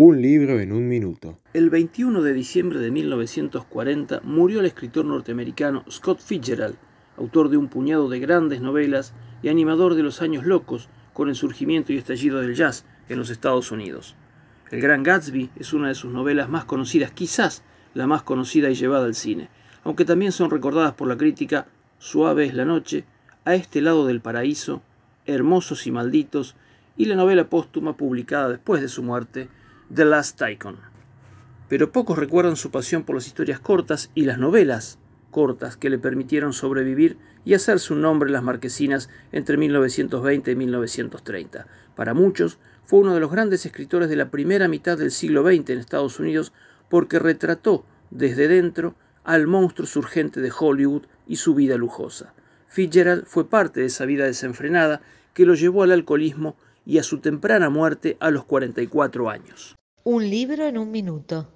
Un libro en un minuto. El 21 de diciembre de 1940 murió el escritor norteamericano Scott Fitzgerald, autor de un puñado de grandes novelas y animador de los años locos con el surgimiento y estallido del jazz en los Estados Unidos. El Gran Gatsby es una de sus novelas más conocidas, quizás la más conocida y llevada al cine, aunque también son recordadas por la crítica Suave es la noche, A este lado del paraíso, Hermosos y malditos y la novela póstuma publicada después de su muerte, The Last Tycoon. Pero pocos recuerdan su pasión por las historias cortas y las novelas cortas que le permitieron sobrevivir y hacerse un nombre en las marquesinas entre 1920 y 1930. Para muchos, fue uno de los grandes escritores de la primera mitad del siglo XX en Estados Unidos porque retrató desde dentro al monstruo surgente de Hollywood y su vida lujosa. Fitzgerald fue parte de esa vida desenfrenada que lo llevó al alcoholismo y a su temprana muerte a los 44 años. Un libro en un minuto.